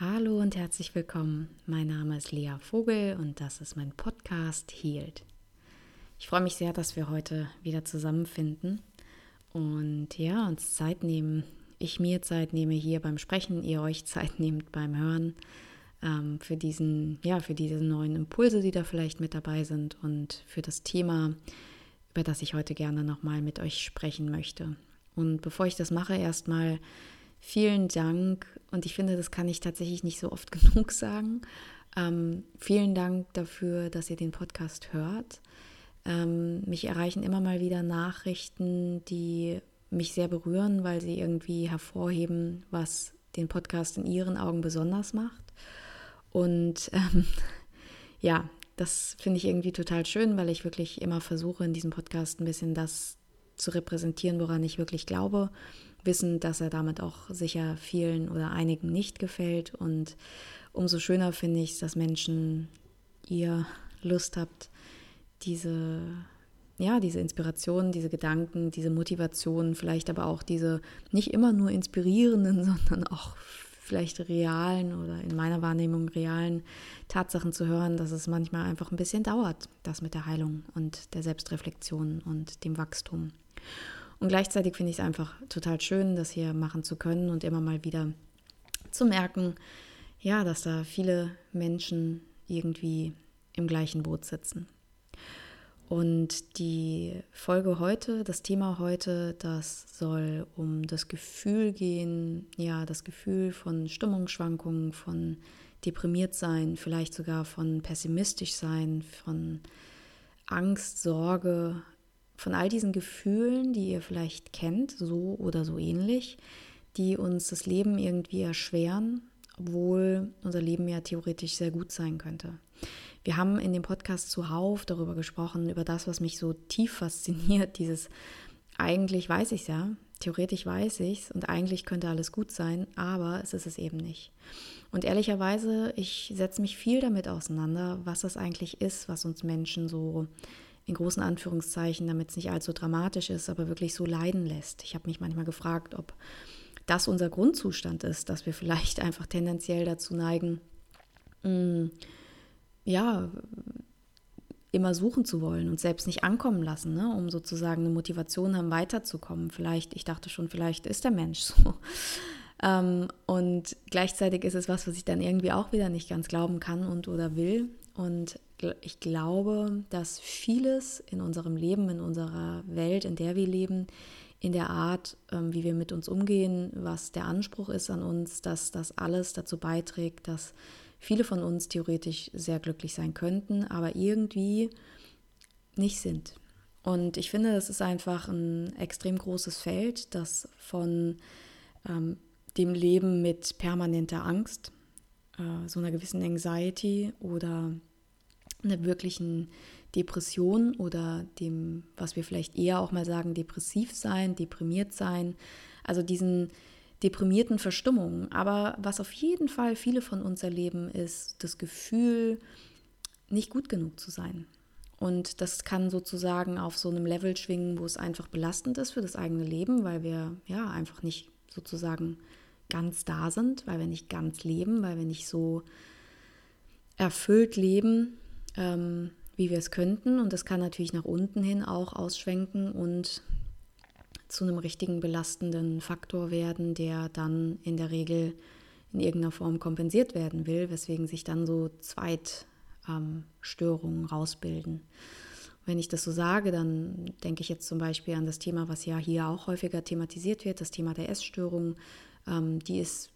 Hallo und herzlich willkommen. Mein Name ist Lea Vogel und das ist mein Podcast Healed. Ich freue mich sehr, dass wir heute wieder zusammenfinden und ja, uns Zeit nehmen. Ich mir Zeit nehme hier beim Sprechen, ihr euch Zeit nehmt beim Hören ähm, für diesen, ja, für diese neuen Impulse, die da vielleicht mit dabei sind und für das Thema, über das ich heute gerne nochmal mit euch sprechen möchte. Und bevor ich das mache, erstmal vielen Dank. Und ich finde, das kann ich tatsächlich nicht so oft genug sagen. Ähm, vielen Dank dafür, dass ihr den Podcast hört. Ähm, mich erreichen immer mal wieder Nachrichten, die mich sehr berühren, weil sie irgendwie hervorheben, was den Podcast in ihren Augen besonders macht. Und ähm, ja, das finde ich irgendwie total schön, weil ich wirklich immer versuche, in diesem Podcast ein bisschen das zu repräsentieren, woran ich wirklich glaube, wissen, dass er damit auch sicher vielen oder einigen nicht gefällt. Und umso schöner finde ich es, dass Menschen ihr Lust habt, diese, ja, diese Inspiration, diese Gedanken, diese Motivation, vielleicht aber auch diese nicht immer nur inspirierenden, sondern auch vielleicht realen oder in meiner Wahrnehmung realen Tatsachen zu hören, dass es manchmal einfach ein bisschen dauert, das mit der Heilung und der Selbstreflexion und dem Wachstum. Und gleichzeitig finde ich es einfach total schön, das hier machen zu können und immer mal wieder zu merken, ja, dass da viele Menschen irgendwie im gleichen Boot sitzen. Und die Folge heute, das Thema heute, das soll um das Gefühl gehen, ja, das Gefühl von Stimmungsschwankungen, von deprimiert sein, vielleicht sogar von pessimistisch sein, von Angst, Sorge, von all diesen Gefühlen, die ihr vielleicht kennt, so oder so ähnlich, die uns das Leben irgendwie erschweren, obwohl unser Leben ja theoretisch sehr gut sein könnte. Wir haben in dem Podcast zuhauf darüber gesprochen, über das, was mich so tief fasziniert, dieses eigentlich weiß ich es ja, theoretisch weiß ich es und eigentlich könnte alles gut sein, aber es ist es eben nicht. Und ehrlicherweise, ich setze mich viel damit auseinander, was das eigentlich ist, was uns Menschen so in großen Anführungszeichen, damit es nicht allzu dramatisch ist, aber wirklich so leiden lässt. Ich habe mich manchmal gefragt, ob das unser Grundzustand ist, dass wir vielleicht einfach tendenziell dazu neigen, mh, mm, ja, immer suchen zu wollen und selbst nicht ankommen lassen, ne? um sozusagen eine Motivation haben, weiterzukommen. Vielleicht, ich dachte schon, vielleicht ist der Mensch so. Ähm, und gleichzeitig ist es was, was ich dann irgendwie auch wieder nicht ganz glauben kann und oder will. Und ich glaube, dass vieles in unserem Leben, in unserer Welt, in der wir leben, in der Art, ähm, wie wir mit uns umgehen, was der Anspruch ist an uns, dass das alles dazu beiträgt, dass viele von uns theoretisch sehr glücklich sein könnten, aber irgendwie nicht sind. Und ich finde, das ist einfach ein extrem großes Feld, das von ähm, dem Leben mit permanenter Angst, äh, so einer gewissen Anxiety oder einer wirklichen Depression oder dem, was wir vielleicht eher auch mal sagen, depressiv sein, deprimiert sein, also diesen deprimierten Verstimmungen. Aber was auf jeden Fall viele von uns erleben, ist das Gefühl, nicht gut genug zu sein. Und das kann sozusagen auf so einem Level schwingen, wo es einfach belastend ist für das eigene Leben, weil wir ja einfach nicht sozusagen ganz da sind, weil wir nicht ganz leben, weil wir nicht so erfüllt leben, ähm, wie wir es könnten. Und das kann natürlich nach unten hin auch ausschwenken und zu einem richtigen belastenden Faktor werden, der dann in der Regel in irgendeiner Form kompensiert werden will, weswegen sich dann so Zweitstörungen ähm, rausbilden. Wenn ich das so sage, dann denke ich jetzt zum Beispiel an das Thema, was ja hier auch häufiger thematisiert wird, das Thema der Essstörung. Ähm, die ist,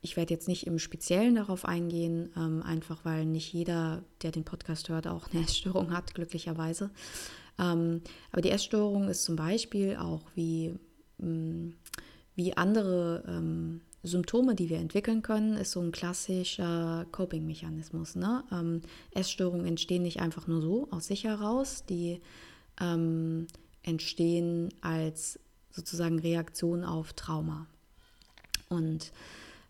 ich, werde jetzt nicht im Speziellen darauf eingehen, ähm, einfach weil nicht jeder, der den Podcast hört, auch eine Essstörung hat, glücklicherweise. Ähm, aber die Essstörung ist zum Beispiel auch wie, mm, wie andere Symptome, die wir entwickeln können, ist so ein klassischer Coping-Mechanismus. Ne? Essstörungen entstehen nicht einfach nur so aus sich heraus, die ähm, entstehen als sozusagen Reaktion auf Trauma. Und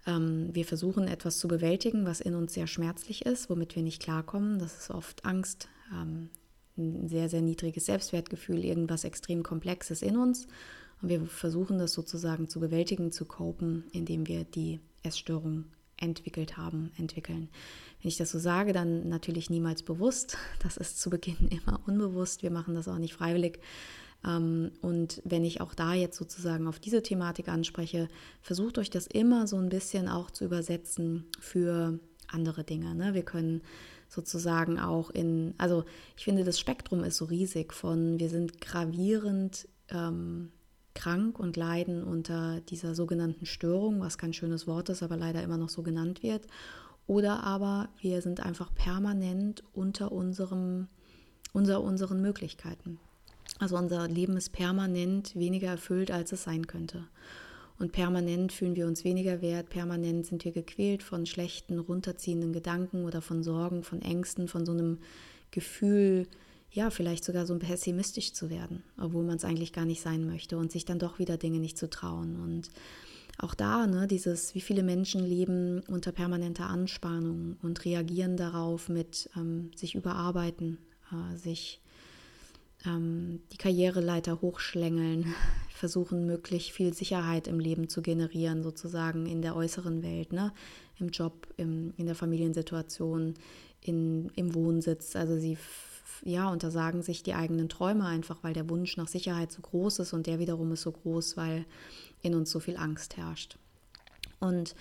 ähm, wir versuchen etwas zu bewältigen, was in uns sehr schmerzlich ist, womit wir nicht klarkommen. Das ist oft Angst, ähm, ein sehr, sehr niedriges Selbstwertgefühl, irgendwas extrem Komplexes in uns. Und wir versuchen das sozusagen zu bewältigen, zu copen, indem wir die Essstörung entwickelt haben, entwickeln. Wenn ich das so sage, dann natürlich niemals bewusst. Das ist zu Beginn immer unbewusst. Wir machen das auch nicht freiwillig. Ähm, und wenn ich auch da jetzt sozusagen auf diese Thematik anspreche, versucht euch das immer so ein bisschen auch zu übersetzen für andere Dinge. Ne? Wir können sozusagen auch in, also ich finde, das Spektrum ist so riesig von, wir sind gravierend ähm, krank und leiden unter dieser sogenannten Störung, was kein schönes Wort ist, aber leider immer noch so genannt wird. Oder aber wir sind einfach permanent unter unserem, unter unseren Möglichkeiten. Also unser Leben ist permanent weniger erfüllt, als es sein könnte. Und permanent fühlen wir uns weniger wert, permanent sind wir gequält von schlechten, runterziehenden Gedanken oder von Sorgen, von Ängsten, von so einem Gefühl, ja, vielleicht sogar so pessimistisch zu werden, obwohl man es eigentlich gar nicht sein möchte und sich dann doch wieder Dinge nicht zu trauen. Und auch da, ne, dieses, wie viele Menschen leben unter permanenter Anspannung und reagieren darauf mit ähm, sich überarbeiten, äh, sich ähm, die Karriereleiter hochschlängeln, versuchen möglichst viel Sicherheit im Leben zu generieren, sozusagen in der äußeren Welt, ne? im Job, im, in der Familiensituation, in, im Wohnsitz. Also sie ja, untersagen sich die eigenen Träume einfach, weil der Wunsch nach Sicherheit so groß ist und der wiederum ist so groß, weil in uns so viel Angst herrscht. Und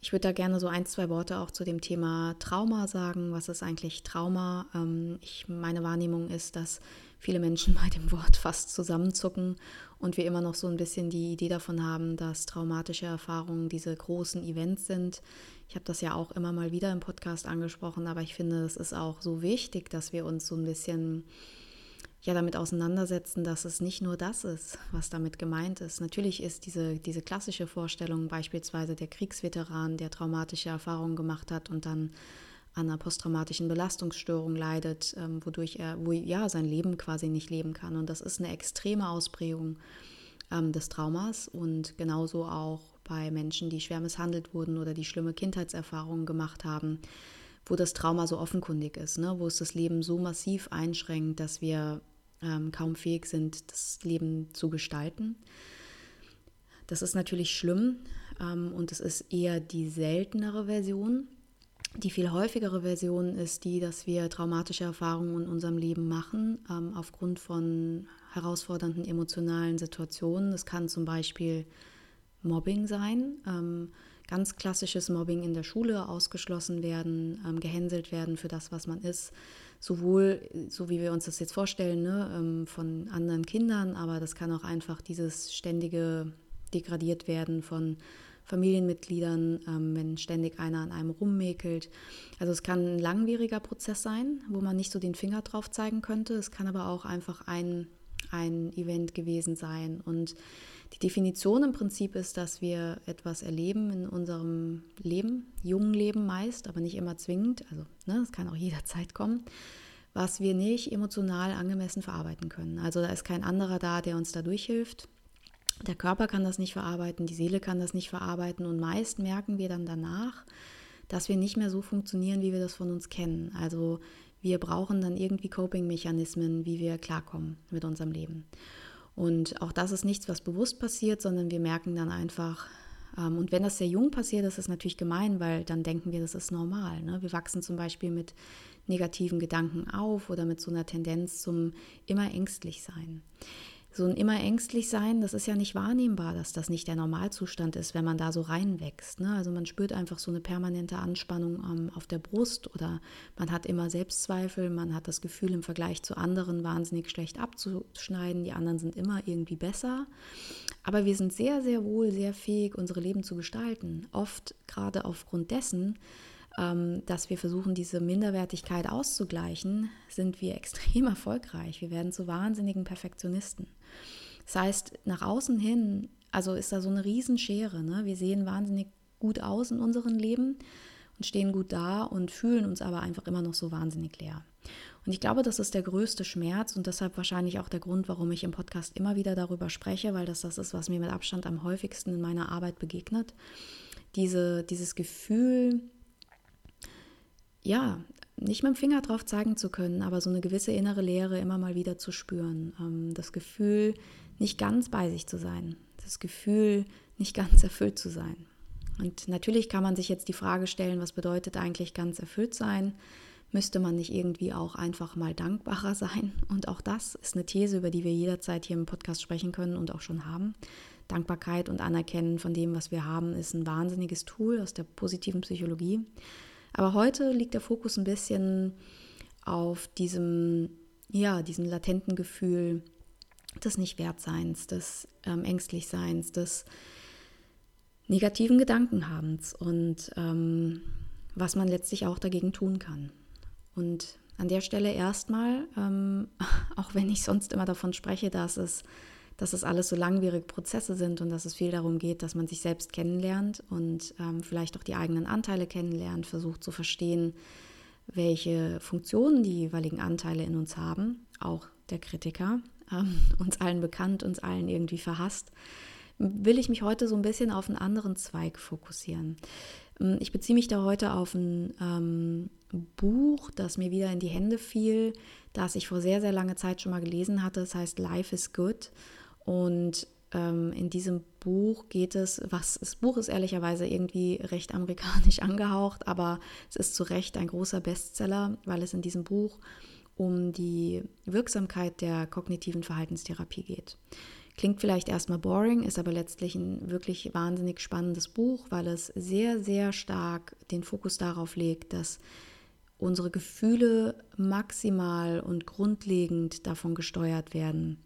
ich würde da gerne so ein, zwei Worte auch zu dem Thema Trauma sagen. Was ist eigentlich Trauma? Ähm, ich, meine Wahrnehmung ist, dass viele Menschen bei dem Wort fast zusammenzucken und wir immer noch so ein bisschen die Idee davon haben, dass traumatische Erfahrungen diese großen Events sind. Ich habe das ja auch immer mal wieder im Podcast angesprochen, aber ich finde, es ist auch so wichtig, dass wir uns so ein bisschen ja damit auseinandersetzen, dass es nicht nur das ist, was damit gemeint ist. Natürlich ist diese, diese klassische Vorstellung beispielsweise der Kriegsveteran, der traumatische Erfahrungen gemacht hat und dann an einer posttraumatischen Belastungsstörung leidet, ähm, wodurch er wo, ja, sein Leben quasi nicht leben kann. Und das ist eine extreme Ausprägung ähm, des Traumas und genauso auch bei Menschen, die schwer misshandelt wurden oder die schlimme Kindheitserfahrungen gemacht haben, wo das Trauma so offenkundig ist, ne? wo es das Leben so massiv einschränkt, dass wir ähm, kaum fähig sind, das Leben zu gestalten. Das ist natürlich schlimm ähm, und es ist eher die seltenere Version. Die viel häufigere Version ist die, dass wir traumatische Erfahrungen in unserem Leben machen, ähm, aufgrund von herausfordernden emotionalen Situationen. Das kann zum Beispiel Mobbing sein, ähm, ganz klassisches Mobbing in der Schule, ausgeschlossen werden, ähm, gehänselt werden für das, was man ist. Sowohl, so wie wir uns das jetzt vorstellen, ne, ähm, von anderen Kindern, aber das kann auch einfach dieses ständige degradiert werden von Familienmitgliedern, ähm, wenn ständig einer an einem rummäkelt. Also es kann ein langwieriger Prozess sein, wo man nicht so den Finger drauf zeigen könnte. Es kann aber auch einfach ein, ein Event gewesen sein. Und die Definition im Prinzip ist, dass wir etwas erleben in unserem Leben, jungen Leben meist, aber nicht immer zwingend, also ne, das kann auch jederzeit kommen, was wir nicht emotional angemessen verarbeiten können. Also da ist kein anderer da, der uns da durchhilft. Der Körper kann das nicht verarbeiten, die Seele kann das nicht verarbeiten und meist merken wir dann danach, dass wir nicht mehr so funktionieren, wie wir das von uns kennen. Also wir brauchen dann irgendwie Coping-Mechanismen, wie wir klarkommen mit unserem Leben. Und auch das ist nichts, was bewusst passiert, sondern wir merken dann einfach, ähm, und wenn das sehr jung passiert, ist es natürlich gemein, weil dann denken wir, das ist normal. Ne? Wir wachsen zum Beispiel mit negativen Gedanken auf oder mit so einer Tendenz zum immer ängstlich sein so ein immer ängstlich sein, das ist ja nicht wahrnehmbar, dass das nicht der Normalzustand ist, wenn man da so reinwächst. Ne? Also man spürt einfach so eine permanente Anspannung ähm, auf der Brust oder man hat immer Selbstzweifel, man hat das Gefühl, im Vergleich zu anderen wahnsinnig schlecht abzuschneiden, die anderen sind immer irgendwie besser. Aber wir sind sehr, sehr wohl sehr fähig, unsere Leben zu gestalten. Oft gerade aufgrund dessen, dass wir versuchen, diese Minderwertigkeit auszugleichen, sind wir extrem erfolgreich. Wir werden zu wahnsinnigen Perfektionisten. Das heißt, nach außen hin, also ist da so eine Riesenschere. Ne? Wir sehen wahnsinnig gut aus in unserem Leben und stehen gut da und fühlen uns aber einfach immer noch so wahnsinnig leer. Und ich glaube, das ist der größte Schmerz und deshalb wahrscheinlich auch der Grund, warum ich im Podcast immer wieder darüber spreche, weil das das ist, was mir mit Abstand am häufigsten in meiner Arbeit begegnet. Diese, dieses Gefühl, ja, nicht mit dem Finger drauf zeigen zu können, aber so eine gewisse innere Leere immer mal wieder zu spüren. Ähm, das Gefühl, nicht ganz bei sich zu sein. Das Gefühl, nicht ganz erfüllt zu sein. Und natürlich kann man sich jetzt die Frage stellen, was bedeutet eigentlich ganz erfüllt sein? Müsste man nicht irgendwie auch einfach mal dankbarer sein? Und auch das ist eine These, über die wir jederzeit hier im Podcast sprechen können und auch schon haben. Dankbarkeit und Anerkennen von dem, was wir haben, ist ein wahnsinniges Tool aus der positiven Psychologie. Aber heute liegt der Fokus ein bisschen auf diesem, ja, diesem latenten Gefühl des Nichtwertseins, des ähm, Ängstlichseins, des negativen Gedankenhabens und ähm, was man letztlich auch dagegen tun kann. Und an der Stelle erstmal, ähm, auch wenn ich sonst immer davon spreche, dass es, dass es alles so langwierige Prozesse sind und dass es viel darum geht, dass man sich selbst kennenlernt und ähm, vielleicht auch die eigenen Anteile kennenlernt, versucht zu verstehen, welche Funktionen die jeweiligen Anteile in uns haben, auch der Kritiker, ähm, uns allen bekannt, uns allen irgendwie verhasst, will ich mich heute so ein bisschen auf einen anderen Zweig fokussieren. Ähm, ich beziehe mich da heute auf ein ähm, Buch, das mir wieder in die Hände fiel, das ich vor sehr, sehr langer Zeit schon mal gelesen hatte. Es heißt Life is Good. Und ähm, in diesem Buch geht es, was das Buch ist ehrlicherweise irgendwie recht amerikanisch angehaucht, aber es ist zu Recht ein großer Bestseller, weil es in diesem Buch um die Wirksamkeit der kognitiven Verhaltenstherapie geht. Klingt vielleicht erstmal boring, ist aber letztlich ein wirklich wahnsinnig spannendes Buch, weil es sehr, sehr stark den Fokus darauf legt, dass unsere Gefühle maximal und grundlegend davon gesteuert werden,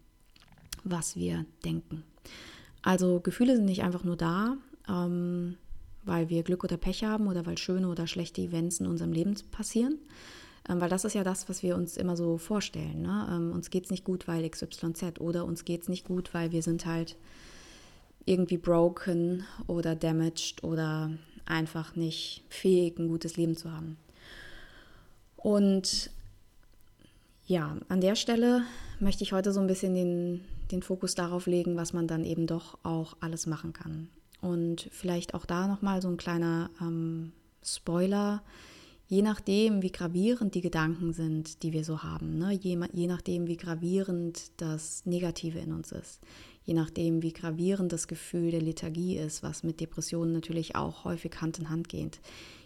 was wir denken. Also Gefühle sind nicht einfach nur da, ähm, weil wir Glück oder Pech haben oder weil schöne oder schlechte Events in unserem Leben passieren, ähm, weil das ist ja das, was wir uns immer so vorstellen. Ne? Ähm, uns geht es nicht gut, weil XYZ oder uns geht es nicht gut, weil wir sind halt irgendwie broken oder damaged oder einfach nicht fähig, ein gutes Leben zu haben. Und ja, an der Stelle möchte ich heute so ein bisschen den, den Fokus darauf legen, was man dann eben doch auch alles machen kann. Und vielleicht auch da nochmal so ein kleiner ähm, Spoiler je nachdem, wie gravierend die Gedanken sind, die wir so haben, ne? je, je nachdem, wie gravierend das Negative in uns ist, je nachdem, wie gravierend das Gefühl der Lethargie ist, was mit Depressionen natürlich auch häufig Hand in Hand geht,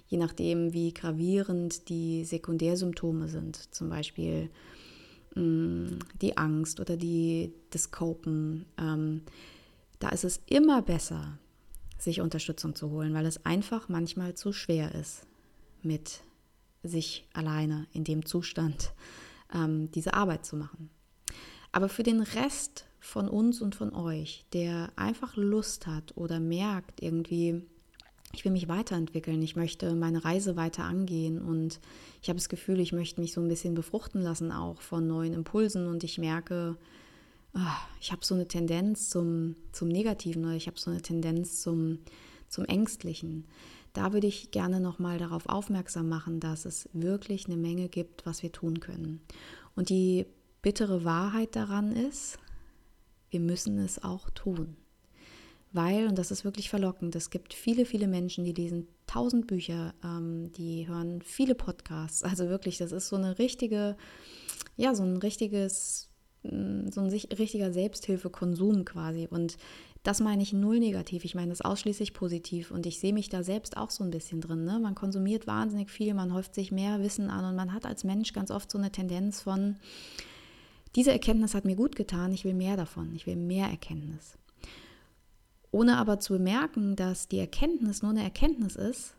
je nachdem, wie gravierend die Sekundärsymptome sind, zum Beispiel mm, die Angst oder die, das Copen, ähm, da ist es immer besser, sich Unterstützung zu holen, weil es einfach manchmal zu schwer ist mit sich alleine in dem Zustand ähm, diese Arbeit zu machen. Aber für den Rest von uns und von euch, der einfach Lust hat oder merkt irgendwie, ich will mich weiterentwickeln, ich möchte meine Reise weiter angehen und ich habe das Gefühl, ich möchte mich so ein bisschen befruchten lassen auch von neuen Impulsen und ich merke, oh, ich habe so eine Tendenz zum, zum Negativen oder ich habe so eine Tendenz zum, zum Ängstlichen da würde ich gerne nochmal darauf aufmerksam machen, dass es wirklich eine Menge gibt, was wir tun können. Und die bittere Wahrheit daran ist, wir müssen es auch tun. Weil, und das ist wirklich verlockend, es gibt viele, viele Menschen, die lesen tausend Bücher, ähm, die hören viele Podcasts. Also wirklich, das ist so eine richtige, ja, so ein richtiges, mm, so ein richtiger Selbsthilfekonsum quasi. Und das meine ich null negativ, ich meine das ausschließlich positiv und ich sehe mich da selbst auch so ein bisschen drin. Ne? Man konsumiert wahnsinnig viel, man häuft sich mehr Wissen an und man hat als Mensch ganz oft so eine Tendenz von, diese Erkenntnis hat mir gut getan, ich will mehr davon, ich will mehr Erkenntnis. Ohne aber zu bemerken, dass die Erkenntnis nur eine Erkenntnis ist,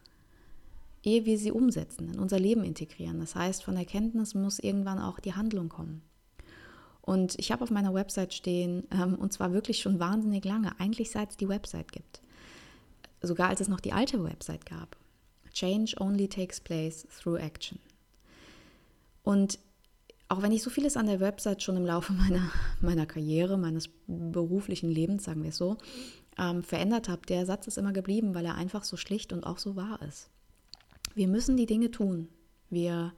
ehe wir sie umsetzen, in unser Leben integrieren. Das heißt, von Erkenntnis muss irgendwann auch die Handlung kommen. Und ich habe auf meiner Website stehen, ähm, und zwar wirklich schon wahnsinnig lange, eigentlich seit es die Website gibt. Sogar als es noch die alte Website gab. Change only takes place through action. Und auch wenn ich so vieles an der Website schon im Laufe meiner, meiner Karriere, meines beruflichen Lebens, sagen wir es so, ähm, verändert habe, der Satz ist immer geblieben, weil er einfach so schlicht und auch so wahr ist. Wir müssen die Dinge tun. Wir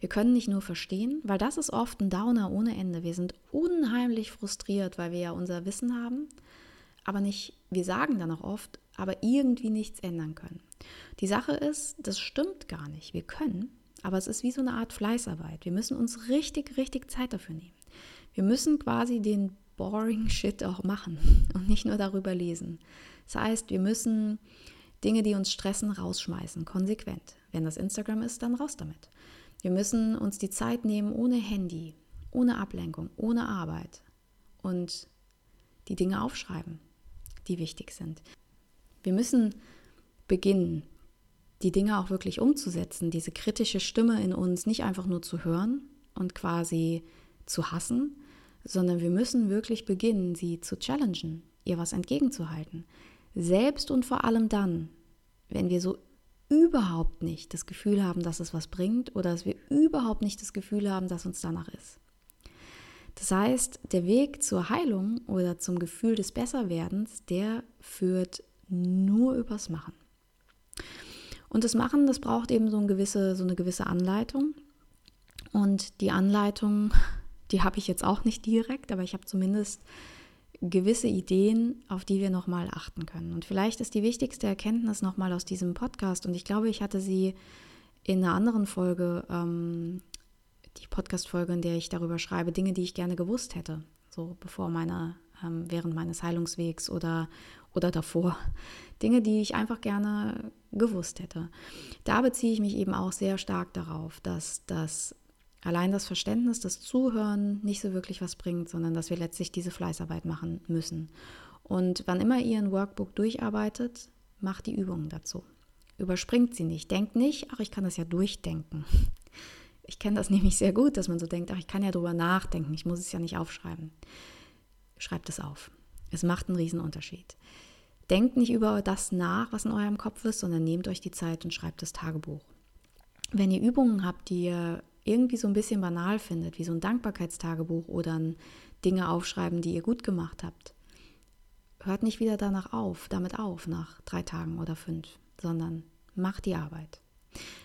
wir können nicht nur verstehen, weil das ist oft ein Downer ohne Ende. Wir sind unheimlich frustriert, weil wir ja unser Wissen haben, aber nicht, wir sagen dann auch oft, aber irgendwie nichts ändern können. Die Sache ist, das stimmt gar nicht. Wir können, aber es ist wie so eine Art Fleißarbeit. Wir müssen uns richtig, richtig Zeit dafür nehmen. Wir müssen quasi den boring Shit auch machen und nicht nur darüber lesen. Das heißt, wir müssen Dinge, die uns stressen, rausschmeißen, konsequent. Wenn das Instagram ist, dann raus damit. Wir müssen uns die Zeit nehmen ohne Handy, ohne Ablenkung, ohne Arbeit und die Dinge aufschreiben, die wichtig sind. Wir müssen beginnen, die Dinge auch wirklich umzusetzen, diese kritische Stimme in uns nicht einfach nur zu hören und quasi zu hassen, sondern wir müssen wirklich beginnen, sie zu challengen, ihr was entgegenzuhalten. Selbst und vor allem dann, wenn wir so überhaupt nicht das Gefühl haben, dass es was bringt oder dass wir überhaupt nicht das Gefühl haben, dass uns danach ist. Das heißt, der Weg zur Heilung oder zum Gefühl des Besserwerdens, der führt nur übers Machen. Und das Machen, das braucht eben so eine gewisse, so eine gewisse Anleitung. Und die Anleitung, die habe ich jetzt auch nicht direkt, aber ich habe zumindest gewisse Ideen, auf die wir nochmal achten können. Und vielleicht ist die wichtigste Erkenntnis nochmal aus diesem Podcast, und ich glaube, ich hatte sie in einer anderen Folge, ähm, die Podcast-Folge, in der ich darüber schreibe, Dinge, die ich gerne gewusst hätte, so bevor meine, ähm, während meines Heilungswegs oder, oder davor. Dinge, die ich einfach gerne gewusst hätte. Da beziehe ich mich eben auch sehr stark darauf, dass das allein das Verständnis, das Zuhören nicht so wirklich was bringt, sondern dass wir letztlich diese Fleißarbeit machen müssen. Und wann immer ihr ein Workbook durcharbeitet, macht die Übungen dazu. Überspringt sie nicht. Denkt nicht, ach, ich kann das ja durchdenken. Ich kenne das nämlich sehr gut, dass man so denkt, ach, ich kann ja drüber nachdenken, ich muss es ja nicht aufschreiben. Schreibt es auf. Es macht einen riesen Unterschied. Denkt nicht über das nach, was in eurem Kopf ist, sondern nehmt euch die Zeit und schreibt das Tagebuch. Wenn ihr Übungen habt, die ihr irgendwie so ein bisschen banal findet, wie so ein Dankbarkeitstagebuch oder ein Dinge aufschreiben, die ihr gut gemacht habt, hört nicht wieder danach auf, damit auf, nach drei Tagen oder fünf, sondern macht die Arbeit.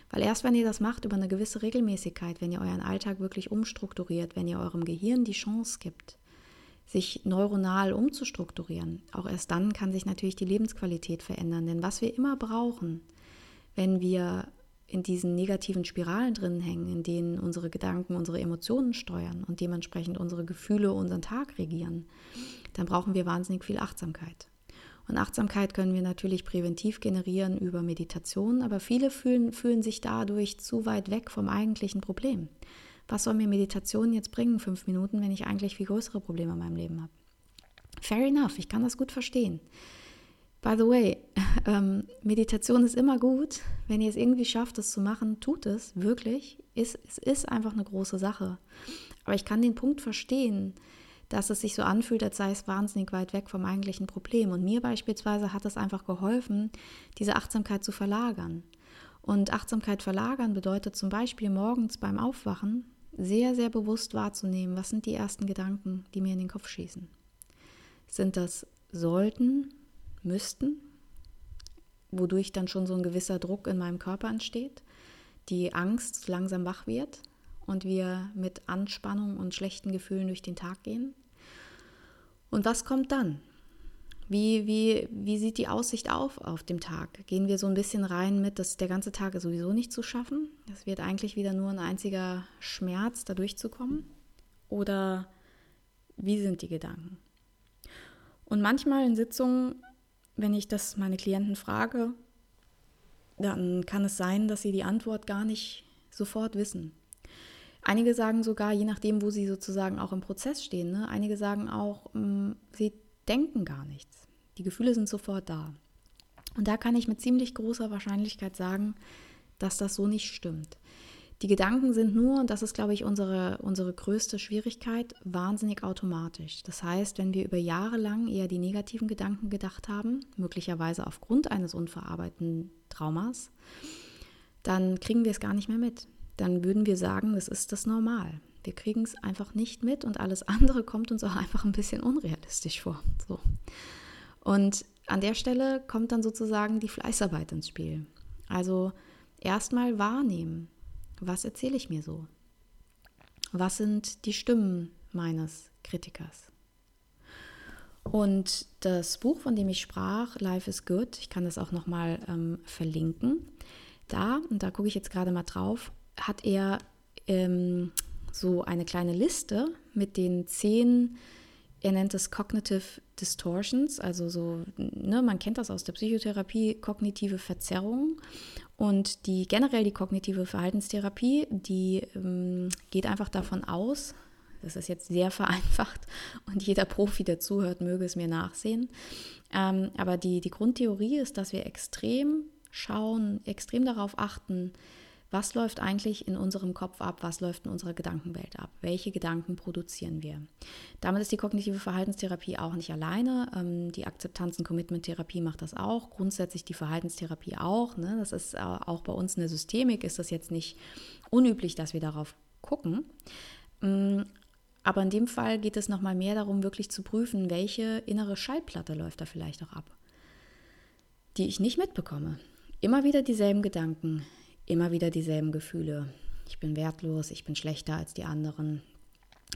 Weil erst wenn ihr das macht über eine gewisse Regelmäßigkeit, wenn ihr euren Alltag wirklich umstrukturiert, wenn ihr eurem Gehirn die Chance gibt, sich neuronal umzustrukturieren, auch erst dann kann sich natürlich die Lebensqualität verändern. Denn was wir immer brauchen, wenn wir in diesen negativen Spiralen drin hängen, in denen unsere Gedanken unsere Emotionen steuern und dementsprechend unsere Gefühle unseren Tag regieren, dann brauchen wir wahnsinnig viel Achtsamkeit. Und Achtsamkeit können wir natürlich präventiv generieren über Meditation, aber viele fühlen, fühlen sich dadurch zu weit weg vom eigentlichen Problem. Was soll mir Meditation jetzt bringen, fünf Minuten, wenn ich eigentlich viel größere Probleme in meinem Leben habe? Fair enough, ich kann das gut verstehen. By the way, ähm, Meditation ist immer gut. Wenn ihr es irgendwie schafft, es zu machen, tut es wirklich. Es, es ist einfach eine große Sache. Aber ich kann den Punkt verstehen, dass es sich so anfühlt, als sei es wahnsinnig weit weg vom eigentlichen Problem. Und mir beispielsweise hat es einfach geholfen, diese Achtsamkeit zu verlagern. Und Achtsamkeit verlagern bedeutet zum Beispiel morgens beim Aufwachen sehr, sehr bewusst wahrzunehmen, was sind die ersten Gedanken, die mir in den Kopf schießen. Sind das sollten, müssten, wodurch dann schon so ein gewisser Druck in meinem Körper entsteht, die Angst langsam wach wird und wir mit Anspannung und schlechten Gefühlen durch den Tag gehen. Und was kommt dann? Wie, wie, wie sieht die Aussicht auf auf dem Tag? Gehen wir so ein bisschen rein mit, dass der ganze Tag ist sowieso nicht zu schaffen? Das wird eigentlich wieder nur ein einziger Schmerz, da durchzukommen? Oder wie sind die Gedanken? Und manchmal in Sitzungen wenn ich das meine Klienten frage, dann kann es sein, dass sie die Antwort gar nicht sofort wissen. Einige sagen sogar, je nachdem, wo sie sozusagen auch im Prozess stehen, ne, einige sagen auch, mh, mm, sie denken gar nichts. Die Gefühle sind sofort da. Und da kann ich mit ziemlich großer Wahrscheinlichkeit sagen, dass das so nicht stimmt. Die Gedanken sind nur, und das ist, glaube ich, unsere, unsere größte Schwierigkeit, wahnsinnig automatisch. Das heißt, wenn wir über Jahre lang eher die negativen Gedanken gedacht haben, möglicherweise aufgrund eines unverarbeiteten Traumas, dann kriegen wir es gar nicht mehr mit. Dann würden wir sagen, das ist das Normal. Wir kriegen es einfach nicht mit und alles andere kommt uns auch einfach ein bisschen unrealistisch vor. So. Und an der Stelle kommt dann sozusagen die Fleißarbeit ins Spiel. Also erstmal wahrnehmen, was erzähle ich mir so? Was sind die Stimmen meines Kritikers? Und das Buch, von dem ich sprach, Life is Good, ich kann das auch nochmal ähm, verlinken. Da, und da gucke ich jetzt gerade mal drauf, hat er ähm, so eine kleine Liste mit den zehn Er nennt es Cognitive Distortions, also so, ne, man kennt das aus der Psychotherapie, kognitive Verzerrungen. Und die generell die kognitive Verhaltenstherapie, die ähm, geht einfach davon aus, das ist jetzt sehr vereinfacht und jeder Profi, der zuhört, möge es mir nachsehen. Ähm, aber die, die Grundtheorie ist, dass wir extrem schauen, extrem darauf achten, was läuft eigentlich in unserem Kopf ab, was läuft in unserer Gedankenwelt ab, welche Gedanken produzieren wir. Damit ist die kognitive Verhaltenstherapie auch nicht alleine. Ähm, die Akzeptanz- und Commitment-Therapie macht das auch, grundsätzlich die Verhaltenstherapie auch. Ne? Das ist äh, auch bei uns in der Systemik, ist das jetzt nicht unüblich, dass wir darauf gucken. Mm, aber in dem Fall geht es nochmal mehr darum, wirklich zu prüfen, welche innere Schallplatte läuft da vielleicht auch ab, die ich nicht mitbekomme. Immer wieder dieselben Gedanken, immer wieder dieselben Gefühle. Ich bin wertlos, ich bin schlechter als die anderen,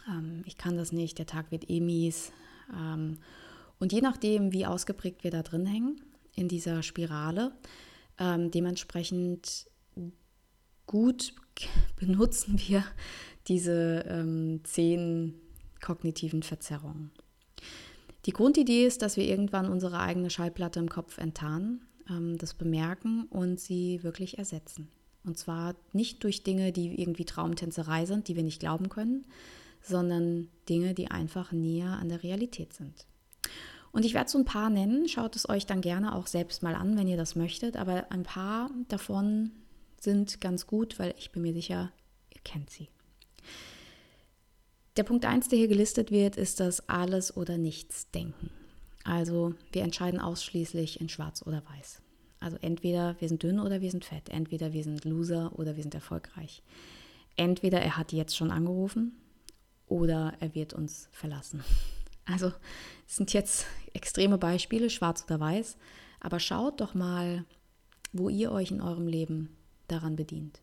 ähm, ich kann das nicht, der Tag wird eh mies. Ähm, und je nachdem, wie ausgeprägt wir da drin hängen, in dieser Spirale, ähm, dementsprechend gut benutzen wir diese ähm, zehn kognitiven Verzerrungen. Die Grundidee ist, dass wir irgendwann unsere eigene Schallplatte im Kopf enttarnen, ähm, das bemerken und sie wirklich ersetzen. Und zwar nicht durch Dinge, die irgendwie Traumtänzerei sind, die wir nicht glauben können, sondern Dinge, die einfach näher an der Realität sind. Und ich werde so ein paar nennen, schaut es euch dann gerne auch selbst mal an, wenn ihr das möchtet, aber ein paar davon sind ganz gut, weil ich bin mir sicher, ihr kennt sie. Der Punkt 1, der hier gelistet wird, ist das Alles- oder Nichts-Denken. Also wir entscheiden ausschließlich in Schwarz oder Weiß. Also entweder wir sind dünn oder wir sind fett, entweder wir sind Loser oder wir sind erfolgreich. Entweder er hat jetzt schon angerufen oder er wird uns verlassen. Also es sind jetzt extreme Beispiele, schwarz oder weiß, aber schaut doch mal, wo ihr euch in eurem Leben daran bedient.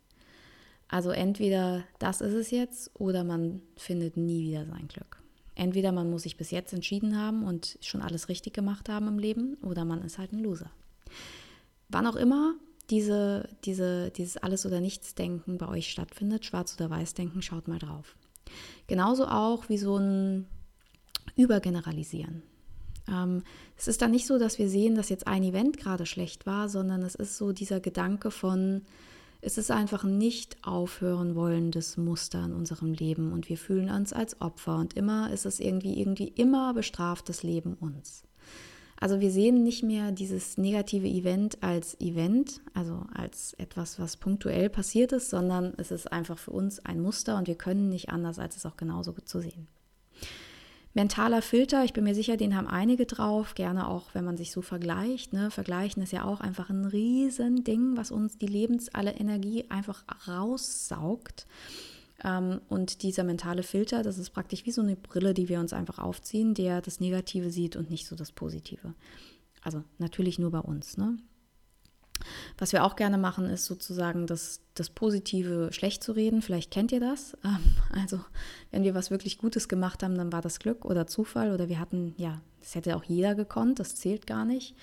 Also entweder das ist es jetzt oder man findet nie wieder sein Glück. Entweder man muss sich bis jetzt entschieden haben und schon alles richtig gemacht haben im Leben oder man ist halt ein Loser wann auch immer diese, diese, dieses Alles- oder Nichts-Denken bei euch stattfindet, Schwarz- oder Weiß-Denken, schaut mal drauf. Genauso auch wie so ein Übergeneralisieren. Ähm, es ist dann nicht so, dass wir sehen, dass jetzt ein Event gerade schlecht war, sondern es ist so dieser Gedanke von, es ist einfach ein nicht aufhören wollendes Muster in unserem Leben und wir fühlen uns als Opfer und immer ist es irgendwie, irgendwie immer bestraft das Leben uns. Also wir sehen nicht mehr dieses negative Event als Event, also als etwas, was punktuell passiert ist, sondern es ist einfach für uns ein Muster und wir können nicht anders, als es auch genauso zu sehen. Mentaler Filter, ich bin mir sicher, den haben einige drauf, gerne auch, wenn man sich so vergleicht. Ne? Vergleichen ist ja auch einfach ein Riesending, was uns die Lebens alle Energie einfach raussaugt. Ähm, und dieser mentale Filter, das ist praktisch wie so eine Brille, die wir uns einfach aufziehen, der das Negative sieht und nicht so das Positive. Also natürlich nur bei uns. Ne? Was wir auch gerne machen, ist sozusagen das, das Positive schlecht zu reden. Vielleicht kennt ihr das. Ähm, also wenn wir was wirklich Gutes gemacht haben, dann war das Glück oder Zufall oder wir hatten, ja, das hätte auch jeder gekonnt, das zählt gar nicht.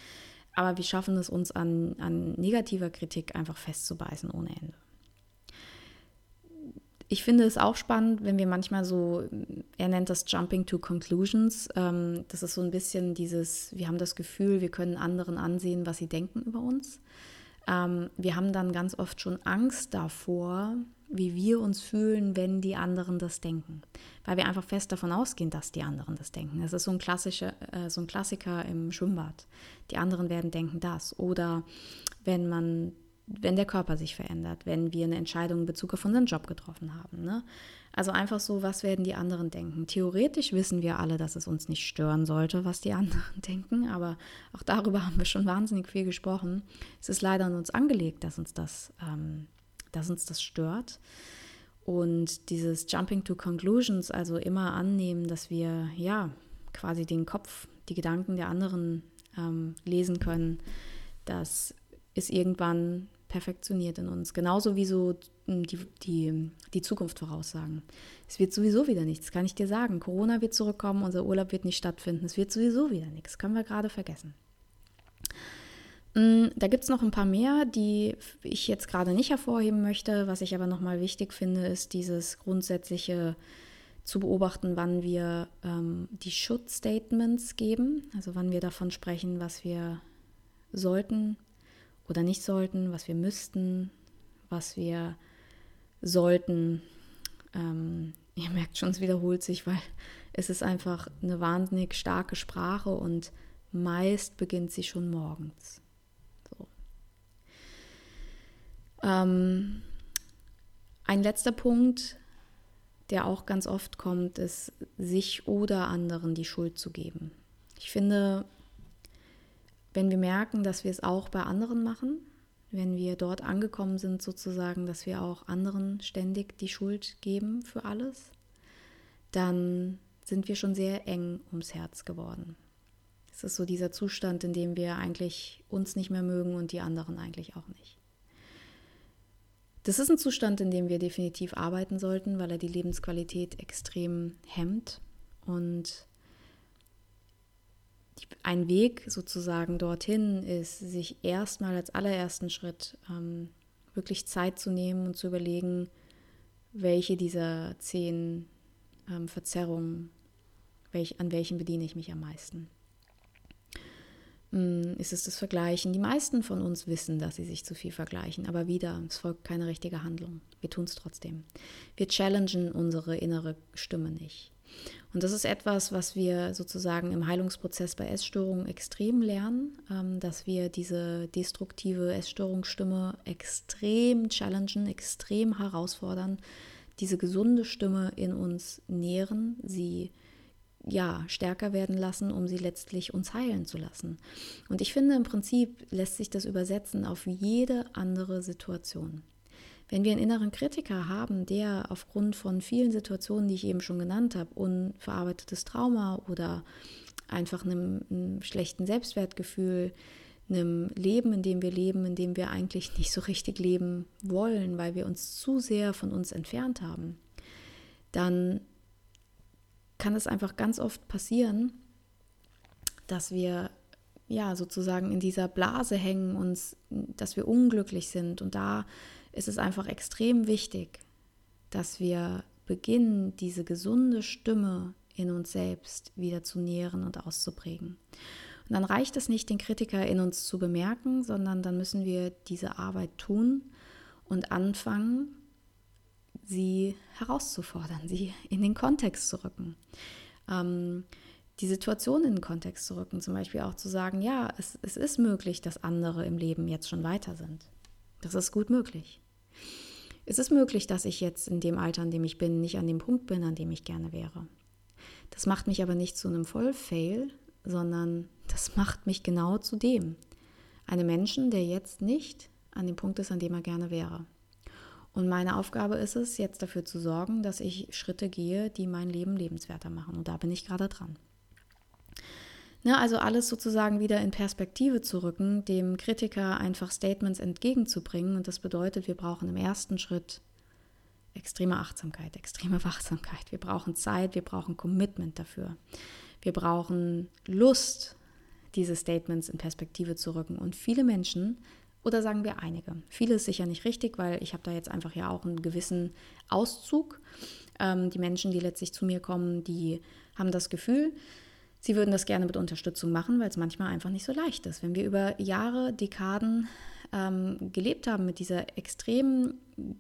Aber wir schaffen es uns an, an negativer Kritik einfach festzubeißen ohne Ende ich finde es auch spannend, wenn wir manchmal so, er nennt das Jumping to Conclusions. Ähm, das ist so ein bisschen dieses, wir haben das Gefühl, wir können anderen ansehen, was sie denken über uns. Ähm, wir haben dann ganz oft schon Angst davor, wie wir uns fühlen, wenn die anderen das denken. Weil wir einfach fest davon ausgehen, dass die anderen das denken. Das ist so ein, klassischer, äh, so ein Klassiker im Schwimmbad. Die anderen werden denken das. Oder wenn man wenn der Körper sich verändert, wenn wir eine Entscheidung in Bezug auf unseren Job getroffen haben. Ne? Also einfach so, was werden die anderen denken? Theoretisch wissen wir alle, dass es uns nicht stören sollte, was die anderen denken, aber auch darüber haben wir schon wahnsinnig viel gesprochen. Es ist leider an uns angelegt, dass uns das, ähm, dass uns das stört. Und dieses Jumping to Conclusions, also immer annehmen, dass wir ja quasi den Kopf, die Gedanken der anderen ähm, lesen können, das ist irgendwann perfektioniert in uns. Genauso wie so hm, die, die, die Zukunft voraussagen. Es wird sowieso wieder nichts, kann ich dir sagen. Corona wird zurückkommen, unser Urlaub wird nicht stattfinden. Es wird sowieso wieder nichts. Können wir gerade vergessen. Hm, da gibt es noch ein paar mehr, die ich jetzt gerade nicht hervorheben möchte. Was ich aber nochmal wichtig finde, ist dieses grundsätzliche zu beobachten, wann wir ähm, die Schutzstatements geben, also wann wir davon sprechen, was wir sollten oder nicht sollten, was wir müssten, was wir sollten. Ähm, ihr merkt schon, es wiederholt sich, weil es ist einfach eine wahnsinnig starke Sprache und meist beginnt sie schon morgens. So. Ähm, ein letzter Punkt, der auch ganz oft kommt, ist, sich oder anderen die Schuld zu geben. Ich finde, wenn wir merken, dass wir es auch bei anderen machen, wenn wir dort angekommen sind, sozusagen, dass wir auch anderen ständig die Schuld geben für alles, dann sind wir schon sehr eng ums Herz geworden. Es ist so dieser Zustand, in dem wir eigentlich uns nicht mehr mögen und die anderen eigentlich auch nicht. Das ist ein Zustand, in dem wir definitiv arbeiten sollten, weil er die Lebensqualität extrem hemmt. Und ein Weg sozusagen dorthin ist, sich erstmal als allerersten Schritt ähm, wirklich Zeit zu nehmen und zu überlegen, welche dieser zehn ähm, Verzerrungen, welch, an welchen bediene ich mich am meisten. Hm, ist es das Vergleichen. Die meisten von uns wissen, dass sie sich zu viel vergleichen, aber wieder, es folgt keine richtige Handlung. Wir tun es trotzdem. Wir challengen unsere innere Stimme nicht. Und das ist etwas, was wir sozusagen im Heilungsprozess bei Essstörungen extrem lernen, ähm, dass wir diese destruktive Essstörungsstimme extrem challengen, extrem herausfordern, diese gesunde Stimme in uns nähren, sie ja, stärker werden lassen, um sie letztlich uns heilen zu lassen. Und ich finde, im Prinzip lässt sich das übersetzen auf jede andere Situation. Wenn wir einen inneren Kritiker haben, der aufgrund von vielen Situationen, die ich eben schon genannt habe, unverarbeitetes Trauma oder einfach einem, einem schlechten Selbstwertgefühl, einem Leben, in dem wir leben, in dem wir eigentlich nicht so richtig leben wollen, weil wir uns zu sehr von uns entfernt haben, dann kann es einfach ganz oft passieren, dass wir ja sozusagen in dieser Blase hängen, uns, dass wir unglücklich sind. Und da ist es einfach extrem wichtig, dass wir beginnen, diese gesunde Stimme in uns selbst wieder zu nähren und auszuprägen. Und dann reicht es nicht, den Kritiker in uns zu bemerken, sondern dann müssen wir diese Arbeit tun und anfangen, sie herauszufordern, sie in den Kontext zu rücken. Ähm, die Situation in den Kontext zu rücken, zum Beispiel auch zu sagen, ja, es, es ist möglich, dass andere im Leben jetzt schon weiter sind. Das ist gut möglich. Es ist möglich, dass ich jetzt in dem Alter, in dem ich bin, nicht an dem Punkt bin, an dem ich gerne wäre. Das macht mich aber nicht zu einem Vollfail, sondern das macht mich genau zu dem. Einem Menschen, der jetzt nicht an dem Punkt ist, an dem er gerne wäre. Und meine Aufgabe ist es, jetzt dafür zu sorgen, dass ich Schritte gehe, die mein Leben lebenswerter machen. Und da bin ich gerade dran. Ne, also alles sozusagen wieder in Perspektive zu rücken, dem Kritiker einfach Statements entgegenzubringen. Und das bedeutet, wir brauchen im ersten Schritt extreme Achtsamkeit, extreme Wachsamkeit. Wir brauchen Zeit, wir brauchen Commitment dafür. Wir brauchen Lust, diese Statements in Perspektive zu rücken. Und viele Menschen oder sagen wir einige. Viele ist sicher nicht richtig, weil ich habe da jetzt einfach ja auch einen gewissen Auszug. Ähm, die Menschen, die letztlich zu mir kommen, die haben das Gefühl, sie würden das gerne mit Unterstützung machen, weil es manchmal einfach nicht so leicht ist. Wenn wir über Jahre, Dekaden ähm, gelebt haben mit dieser extrem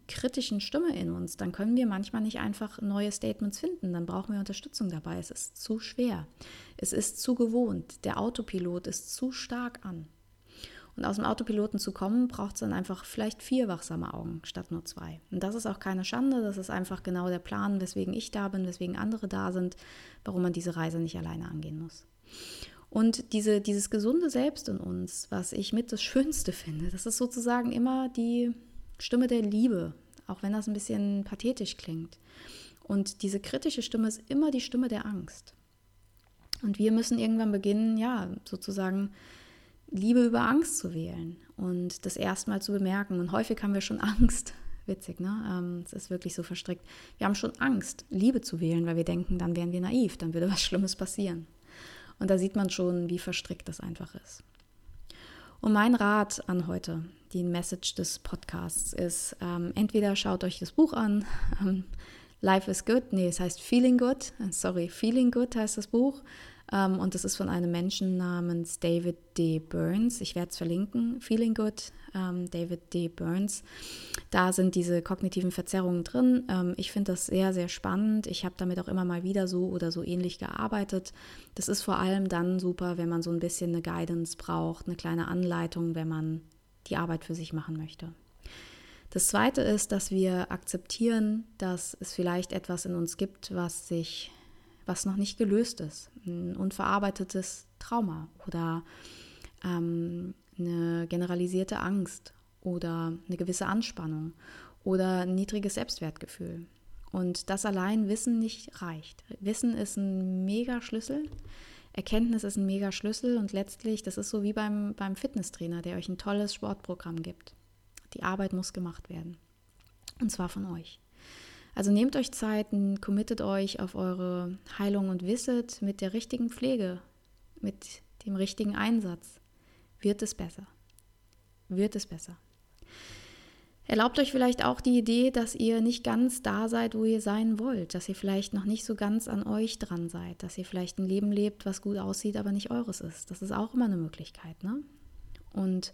kritischen Stimme in uns, dann können wir manchmal nicht einfach neue Statements finden. Dann brauchen wir Unterstützung dabei. Es ist zu schwer. Es ist zu gewohnt. Der Autopilot ist zu stark an. Und aus dem Autopiloten zu kommen, braucht es dann einfach vielleicht vier wachsame Augen statt nur zwei. Und das ist auch keine Schande, das ist einfach genau der Plan, weswegen ich da bin, weswegen andere da sind, warum man diese Reise nicht alleine angehen muss. Und diese, dieses gesunde Selbst in uns, was ich mit das Schönste finde, das ist sozusagen immer die Stimme der Liebe, auch wenn das ein bisschen pathetisch klingt. Und diese kritische Stimme ist immer die Stimme der Angst. Und wir müssen irgendwann beginnen, ja, sozusagen Liebe über Angst zu wählen und das erstmal zu bemerken. Und häufig haben wir schon Angst. Witzig, ne? Ähm, es ist wirklich so verstrickt. Wir haben schon Angst, Liebe zu wählen, weil wir denken, dann wären wir naiv, dann würde was Schlimmes passieren. Und da sieht man schon, wie verstrickt das einfach ist. Und mein Rat an heute, die Message des Podcasts ist, ähm, entweder schaut euch das Buch an, ähm, Life is Good, nee, es heißt Feeling Good, sorry, Feeling Good heißt das Buch. Ähm, und das ist von einem Menschen namens David D. Burns. Ich werde es verlinken. Feeling Good, ähm, David D. Burns. Da sind diese kognitiven Verzerrungen drin. Ähm, ich finde das sehr, sehr spannend. Ich habe damit auch immer mal wieder so oder so ähnlich gearbeitet. Das ist vor allem dann super, wenn man so ein bisschen eine Guidance braucht, eine kleine Anleitung, wenn man die Arbeit für sich machen möchte. Das Zweite ist, dass wir akzeptieren, dass es vielleicht etwas in uns gibt, was sich was noch nicht gelöst ist. Ein unverarbeitetes Trauma oder ähm, eine generalisierte Angst oder eine gewisse Anspannung oder ein niedriges Selbstwertgefühl. Und das allein Wissen nicht reicht. Wissen ist ein Mega-Schlüssel. Erkenntnis ist ein Mega-Schlüssel und letztlich, das ist so wie beim, beim Fitnesstrainer, der euch ein tolles Sportprogramm gibt. Die Arbeit muss gemacht werden. Und zwar von euch. Also nehmt euch Zeiten, committet euch auf eure Heilung und wisset, mit der richtigen Pflege, mit dem richtigen Einsatz wird es besser. Wird es besser. Erlaubt euch vielleicht auch die Idee, dass ihr nicht ganz da seid, wo ihr sein wollt, dass ihr vielleicht noch nicht so ganz an euch dran seid, dass ihr vielleicht ein Leben lebt, was gut aussieht, aber nicht eures ist. Das ist auch immer eine Möglichkeit. Ne? Und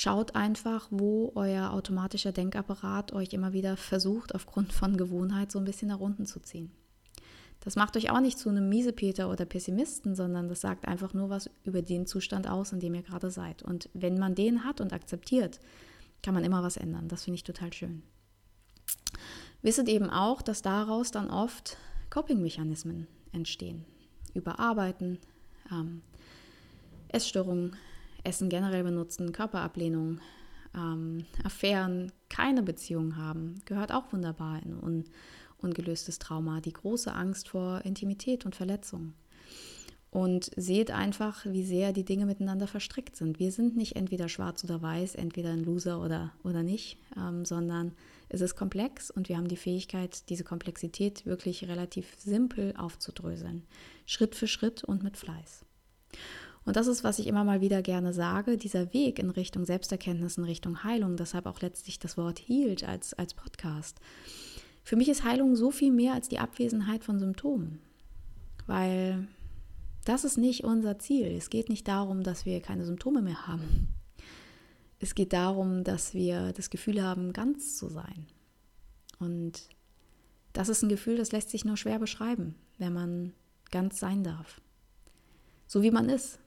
Schaut einfach, wo euer automatischer Denkapparat euch immer wieder versucht, aufgrund von Gewohnheit so ein bisschen nach unten zu ziehen. Das macht euch auch nicht zu einem Miesepeter oder Pessimisten, sondern das sagt einfach nur was über den Zustand aus, in dem ihr gerade seid. Und wenn man den hat und akzeptiert, kann man immer was ändern. Das finde ich total schön. Wisset eben auch, dass daraus dann oft Coping-Mechanismen entstehen. Überarbeiten, ähm, Essstörungen, Essen generell benutzen, Körperablehnung, ähm, Affären, keine Beziehung haben, gehört auch wunderbar in un ungelöstes Trauma. Die große Angst vor Intimität und Verletzung. Und seht einfach, wie sehr die Dinge miteinander verstrickt sind. Wir sind nicht entweder schwarz oder weiß, entweder ein Loser oder, oder nicht, ähm, sondern es ist komplex und wir haben die Fähigkeit, diese Komplexität wirklich relativ simpel aufzudröseln. Schritt für Schritt und mit Fleiß. Und das ist, was ich immer mal wieder gerne sage, dieser Weg in Richtung Selbsterkenntnis, in Richtung Heilung, deshalb auch letztlich das Wort Healed als, als Podcast. Für mich ist Heilung so viel mehr als die Abwesenheit von Symptomen, weil das ist nicht unser Ziel. Es geht nicht darum, dass wir keine Symptome mehr haben. Es geht darum, dass wir das Gefühl haben, ganz zu sein. Und das ist ein Gefühl, das lässt sich nur schwer beschreiben, wenn man ganz sein darf. So wie man ist,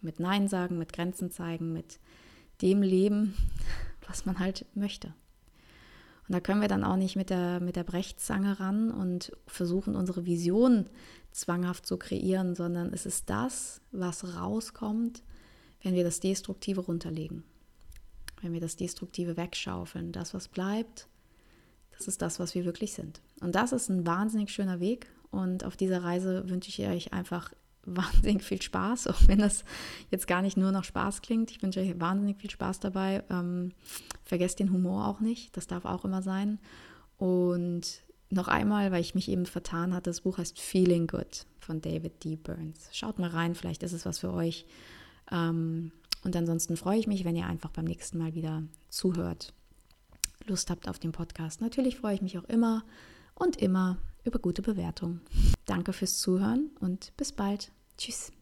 mit Nein sagen, mit Grenzen zeigen, mit dem Leben, was man halt möchte. Und da können wir dann auch nicht mit der, mit der Brechzange ran und versuchen, unsere Vision zwanghaft zu kreieren, sondern es ist das, was rauskommt, wenn wir das Destruktive runterlegen. Wenn wir das Destruktive wegschaufeln. Das, was bleibt, das ist das, was wir wirklich sind. Und das ist ein wahnsinnig schöner Weg. Und auf dieser Reise wünsche ich euch einfach wahnsinnig viel Spaß, auch wenn das jetzt gar nicht nur noch Spaß klingt. Ich wünsche euch wahnsinnig viel Spaß dabei. Ähm, vergesst den Humor auch nicht, das darf auch immer sein. Und noch einmal, weil ich mich eben vertan hatte, das Buch heißt Feeling Good von David D. Burns. Schaut mal rein, vielleicht ist es was für euch. Ähm, und ansonsten freue ich mich, wenn ihr einfach beim nächsten Mal wieder zuhört, Lust habt auf den Podcast. Natürlich freue ich mich auch immer und immer über gute Bewertungen. Danke fürs Zuhören und bis bald. Tschüss.